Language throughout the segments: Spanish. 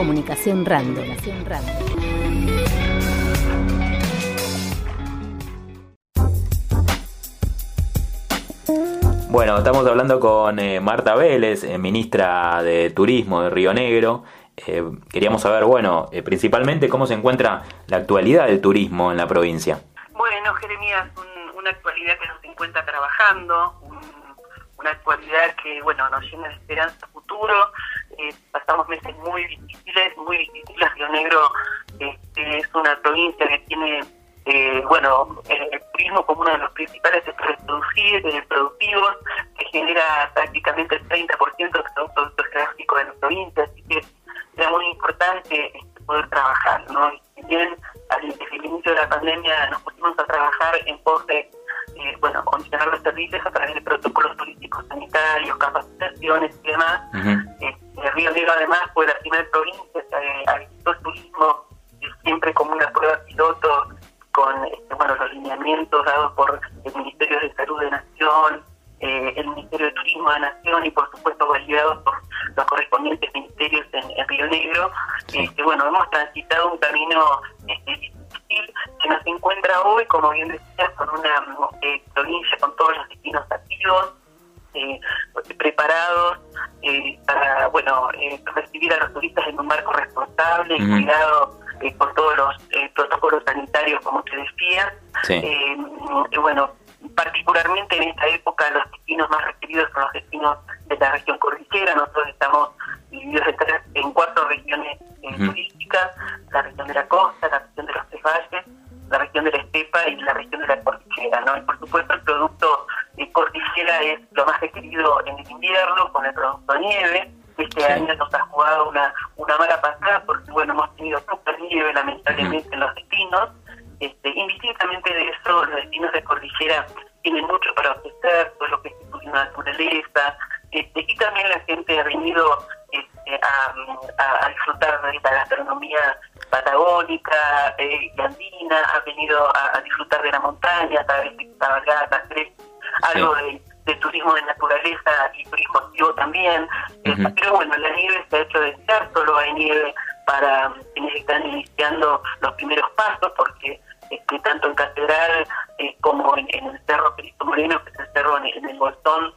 Comunicación Random. Bueno, estamos hablando con eh, Marta Vélez, eh, ministra de Turismo de Río Negro. Eh, queríamos saber, bueno, principalmente cómo se encuentra la actualidad del turismo en la provincia. Bueno, Jeremías, una actualidad que nos encuentra trabajando, una actualidad que, bueno, nos llena de esperanza futuro. Pasamos meses muy difíciles, muy difíciles. Río Negro este, es una provincia que tiene eh, bueno, el turismo como uno de los principales sectores productivos, que genera prácticamente el 30% del Producto Geográfico de la provincia, así que era muy importante este, poder trabajar, ¿no? Y bien, el inicio de la pandemia nos los lineamientos dados por el Ministerio de Salud de Nación, eh, el Ministerio de Turismo de Nación y por supuesto validados por los correspondientes ministerios en, Río Negro. Este, bueno, hemos transitado un camino este, difícil que nos encuentra hoy, como bien decías, con una eh, provincia con todos los destinos activos, eh, preparados para bueno recibir a los turistas en un marco responsable y cuidado eh, por todos los eh, protocolos sanitarios, como te decía. Eh, bueno, particularmente en esta época los destinos más requeridos son los destinos de la región cordillera. Nosotros estamos divididos en, cuatro regiones turísticas, la región de la costa, la región de los tres valles, la región de la estepa y la región de la cordillera. ¿no? Y por supuesto el producto de cordillera es lo más requerido en el invierno con el producto nieve este año nos ha jugado una, una mala pasada porque, bueno, hemos tenido poca nieve, lamentablemente, en los destinos. Este, indistintamente de eso, los destinos de cordillera tienen mucho para ofrecer, todo lo que es la naturaleza, este, y también la gente ha venido este, a, a, disfrutar de la gastronomía patagónica eh, y andina, ha venido a, disfrutar de la montaña, a través de cabalgatas, algo de de turismo de naturaleza y turismo activo también. Pero bueno, la nieve se ha hecho desear, solo hay nieve para quienes están iniciando los primeros pasos, porque este, tanto en Catedral eh, como en, el Cerro Cristo Moreno, que es el cerro en, el Bolsón,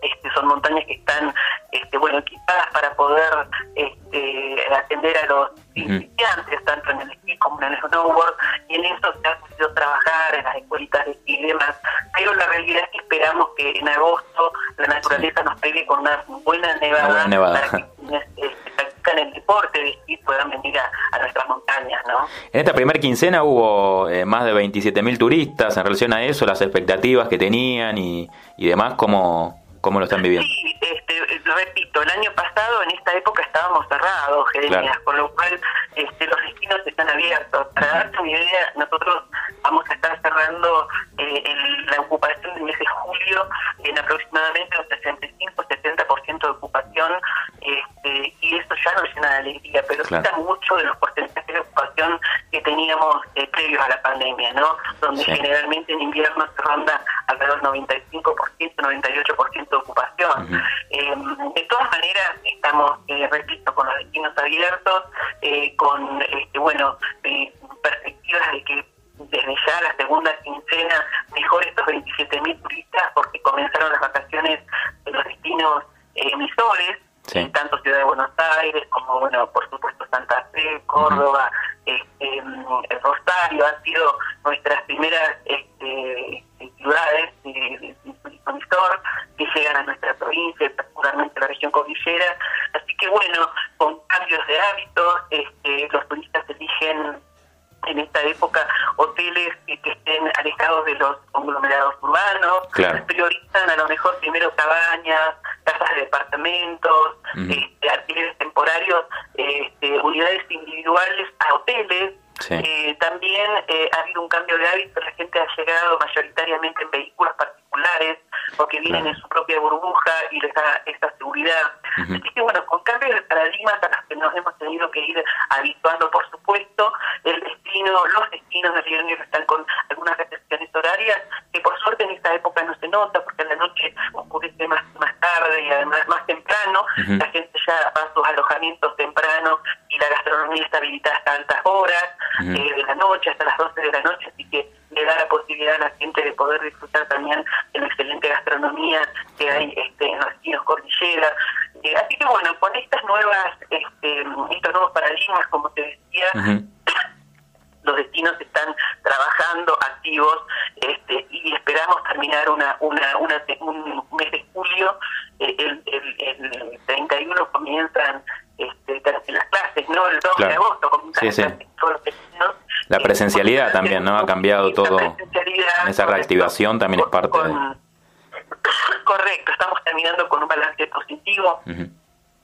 este, son montañas que están este, bueno equipadas para poder este, atender a los principiantes, tanto en el esquí como en el snowboard, y en eso se ha podido trabajar en las escuelitas de esquí y demás. Pero la realidad es que esperamos que en agosto la naturaleza nos pegue con una buena nevada, para que quienes este, practican el deporte de esquí puedan venir a, nuestras montañas. ¿no? En esta primera quincena hubo eh, más de 27.000 turistas en relación a eso, las expectativas que tenían y, y demás, ¿cómo, ¿Cómo lo están viviendo? Sí, este, lo repito, el año pasado en esta época estábamos cerrados, Jeremías, con lo cual este, los destinos están abiertos. Para darte una idea, nosotros vamos a estar cerrando eh, la ocupación del mes de julio en aproximadamente un 65-70% de ocupación este, y eso ya nos llena de alegría, pero quita mucho de los porcentajes de ocupación que teníamos eh, previos a la pandemia, ¿no? Donde generalmente en invierno se ronda alrededor del 95%, 98% de ocupación. Eh, de todas maneras, estamos, eh, repito, con los destinos abiertos, eh, con, este, bueno, perspectivas de que desde ya la segunda quincena mejor estos 27.000 turistas porque comenzaron las vacaciones de los destinos emisores, tanto Ciudad de Buenos Aires como, bueno, por supuesto Santa Fe, Córdoba, este, Rosario, han sido nuestras primeras este, ciudades de, que llegan a nuestra provincia, particularmente a la región cordillera. Así que bueno, con cambios de hábitos, este, los turistas eligen en esta época hoteles que, estén alejados de los conglomerados urbanos, priorizan a lo mejor primero cabañas, casas de departamentos, este, alquileres temporarios, este, unidades individuales a hoteles. Eh, también eh, ha habido un cambio de hábito, la gente ha llegado mayoritariamente en vehículos particulares, porque vienen en su propia burbuja y les da esa seguridad. Así que bueno, con cambios de paradigmas a los que nos hemos tenido que ir habituando, por supuesto, el destino, los destinos de Río Negro están con algunas restricciones horarias, que por suerte en esta época no se nota, porque en la noche oscurece más, más tarde y además más temprano, la gente ya va a sus alojamientos temprano y la también está habilitada hasta altas horas eh, de la noche, hasta las 12 de la noche, así que le da la posibilidad a la gente de poder disfrutar también de la excelente gastronomía que hay este, en los destinos cordillera. Eh, así que bueno, con estas nuevas, este, estos nuevos paradigmas, como te decía, los destinos están trabajando activos este, y esperamos terminar una, una, una un mes de julio eh, el, el, 31 comienzan este, las clases no el 2 de agosto comienzan sí, sí. todos los destinos. La presencialidad también no ha cambiado todo esa reactivación también es parte de... correcto estamos terminando con un balance positivo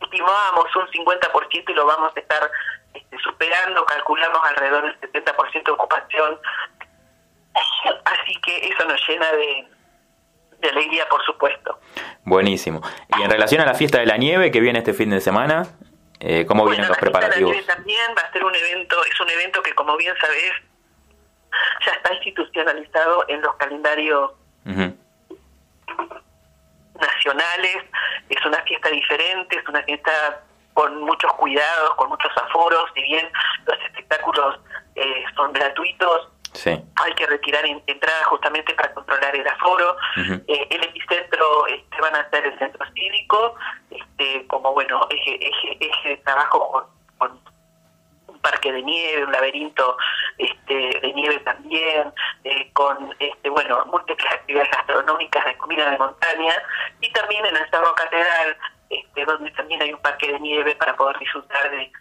estimábamos un 50% y lo vamos a estar este, superando, calculamos alrededor del 70% de ocupación. Así que eso nos llena de, de alegría, por supuesto. Buenísimo. Y en relación a la fiesta de la nieve que viene este fin de semana, eh, ¿cómo vienen los preparativos? La también va a ser un evento, es un evento que como bien sabes ya está institucionalizado en los calendarios nacionales, es una fiesta diferente, es una fiesta con muchos cuidados, con muchos aforos, si bien los espectáculos eh, son gratuitos, hay que retirar entradas justamente para controlar el aforo. Eh, el epicentro este, van a ser el centro cívico, este, como bueno, eje, eje, eje de trabajo con, un parque de nieve, un laberinto este, de nieve también, eh, con este, bueno, múltiples actividades gastronómicas de comida de montaña, y también en el Cerro Catedral este, donde también hay un parque de nieve para poder disfrutar de,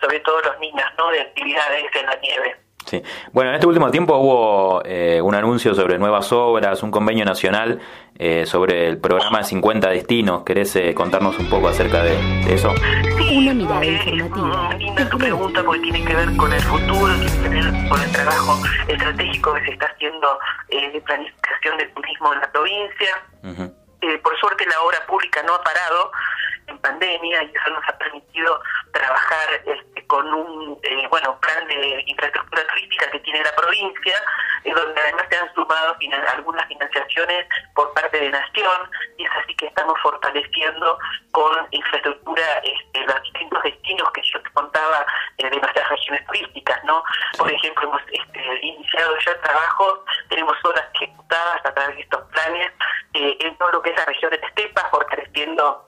sobre todo los niños, ¿no? de actividades en la nieve. Sí. Bueno, en este último tiempo hubo eh, un anuncio sobre nuevas obras, un convenio nacional eh, sobre el programa 50 Destinos. ¿Querés eh, contarnos un poco acerca de, eso? Sí, una mirada informativa. Linda tu pregunta porque tiene que ver con el futuro, tiene que ver con el trabajo estratégico que se está haciendo de planificación del turismo en la provincia. por suerte la obra pública no ha parado, en pandemia y eso nos ha permitido trabajar este, con un eh, bueno plan de infraestructura turística que tiene la provincia, en donde además se han sumado algunas financiaciones por parte de Nación y es así que estamos fortaleciendo con infraestructura este, los distintos destinos que yo te contaba eh, de nuestras regiones turísticas, ¿no? Por ejemplo, hemos este, iniciado ya trabajos, tenemos obras ejecutadas a través de estos planes eh, en todo lo que es la región de Estepa, fortaleciendo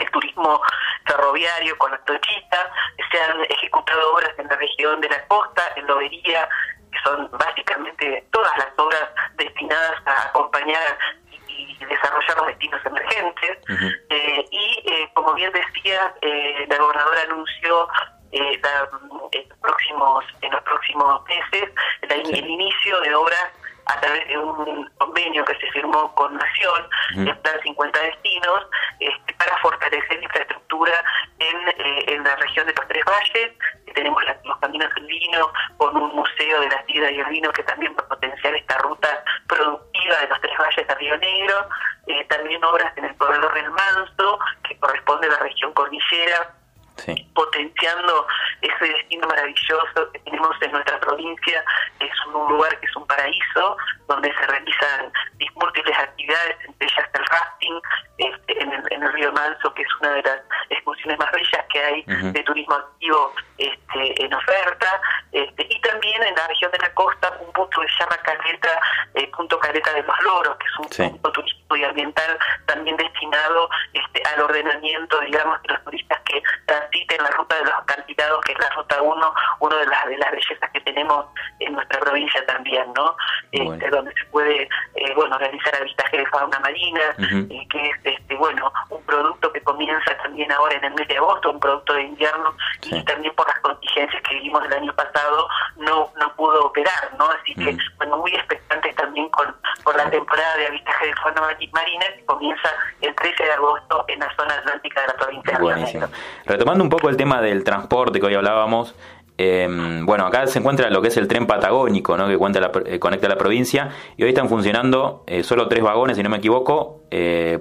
el turismo ferroviario con la tochita, se han ejecutado obras en la región de la costa, en Lobería, que son básicamente todas las obras destinadas a acompañar y desarrollar los destinos emergentes. Eh, y eh, como bien decía, eh, la gobernadora anunció en, los próximos, en los próximos meses el inicio de obras a través de un convenio que se firmó con Nación, el Plan 50 Destinos, este, para fortalecer la infraestructura en, eh, en la región de los Tres Valles. Tenemos los caminos del vino con un museo de la sidra y el vino que también va a potenciar esta ruta productiva de los Tres Valles de Río Negro. Eh, también obras en el corredor del Manso, que corresponde a la región cordillera potenciando ese destino maravilloso que tenemos en nuestra provincia. Es un lugar que es un paraíso, donde se realizan múltiples actividades, entre ellas el rafting este, en, el, río Manso, que es una de las excursiones más bellas que hay de turismo activo este, en oferta. Este, y también en la región de la costa, un punto que se llama Caleta, eh, punto Caleta de los Loros, que es un punto turístico y ambiental también destinado este, al ordenamiento, digamos, de los turistas que transiten la ruta de los acantilados, que es la ruta 1, una de las, de las bellezas que tenemos en nuestra provincia también, ¿no? Este, donde se puede, eh, bueno, realizar avistaje de fauna marina, y que es, este, bueno, un producto que comienza también ahora en el mes de agosto, un producto de invierno, y también por las contingencias que vivimos el año pasado, no no pudo operar, ¿no? Así que, bueno, muy expectantes también con, con la temporada de que comienza el 13 de agosto en la zona atlántica de la provincia de Retomando un poco el tema del transporte que hoy hablábamos, eh, bueno, acá se encuentra lo que es el tren patagónico, ¿no? que la, eh, conecta la provincia, y hoy están funcionando eh, solo tres vagones, si no me equivoco,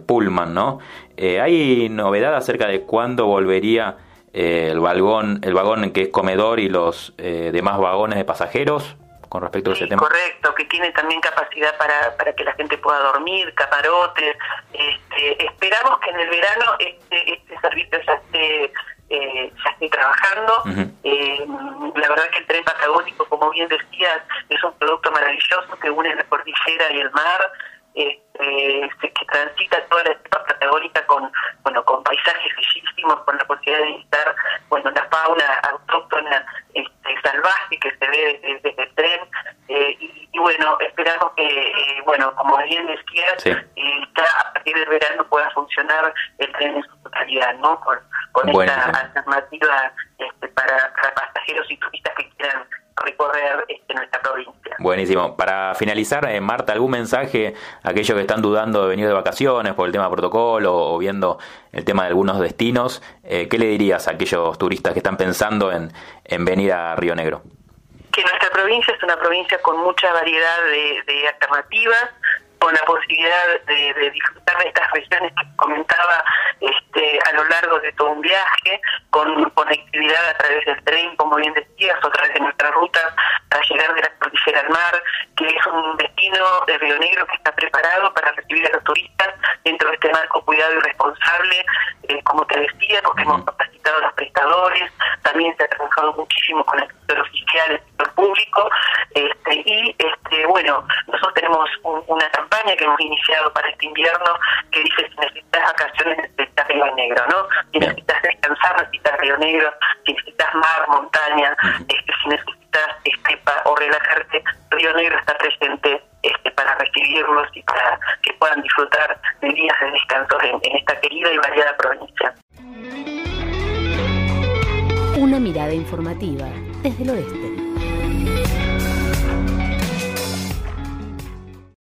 Pullman, ¿no? ¿Hay novedad acerca de cuándo volvería el vagón, el vagón que es comedor y los demás vagones de pasajeros? Con respecto a ese tema. Correcto, que tiene también capacidad para, para que la gente pueda dormir, camarotes. Este, esperamos que en el verano este, este servicio ya esté eh, ya estoy trabajando. Eh, bien decías, es un producto maravilloso que une la cordillera y el mar, este, que transita toda la patagónica con, bueno, con paisajes bellísimos, con la posibilidad de visitar, bueno, la fauna autóctona este, salvaje que se ve desde, el tren, eh, y, bueno, esperamos que, eh, bueno, como bien decías, eh, a partir del verano pueda funcionar el tren en su totalidad, ¿no? Con, con esta alternativa este, para, para pasajeros y turistas que quieran recorrer este, nuestra provincia. Buenísimo. Para finalizar, eh, Marta, ¿algún mensaje a aquellos que están dudando de venir de vacaciones por el tema de protocolo o viendo el tema de algunos destinos? Eh, ¿Qué le dirías a aquellos turistas que están pensando en, en venir a Río Negro? Que nuestra provincia es una provincia con mucha variedad de alternativas, con la posibilidad de, disfrutar de estas regiones que comentaba este, a lo largo de todo un viaje, con conectividad a través del tren, como bien decías, o a través de nuestras rutas para llegar de la cordillera al mar, que es un destino de Río Negro que está preparado para recibir a los turistas dentro de este marco cuidado y responsable, eh, como te decía, porque hemos capacitado a los prestadores, también se ha trabajado muchísimo con el sector oficial, el sector público, este, y este, bueno, nosotros tenemos una campaña para este invierno que dice si necesitas vacaciones necesitas Río Negro, ¿no? Si necesitas descansar necesitas Río Negro, si necesitas mar, montaña, este, si necesitas estepa o relajarte, Río Negro está presente este, para recibirlos y para que puedan disfrutar de días de descanso en, en esta querida y variada provincia. Una mirada informativa desde el oeste.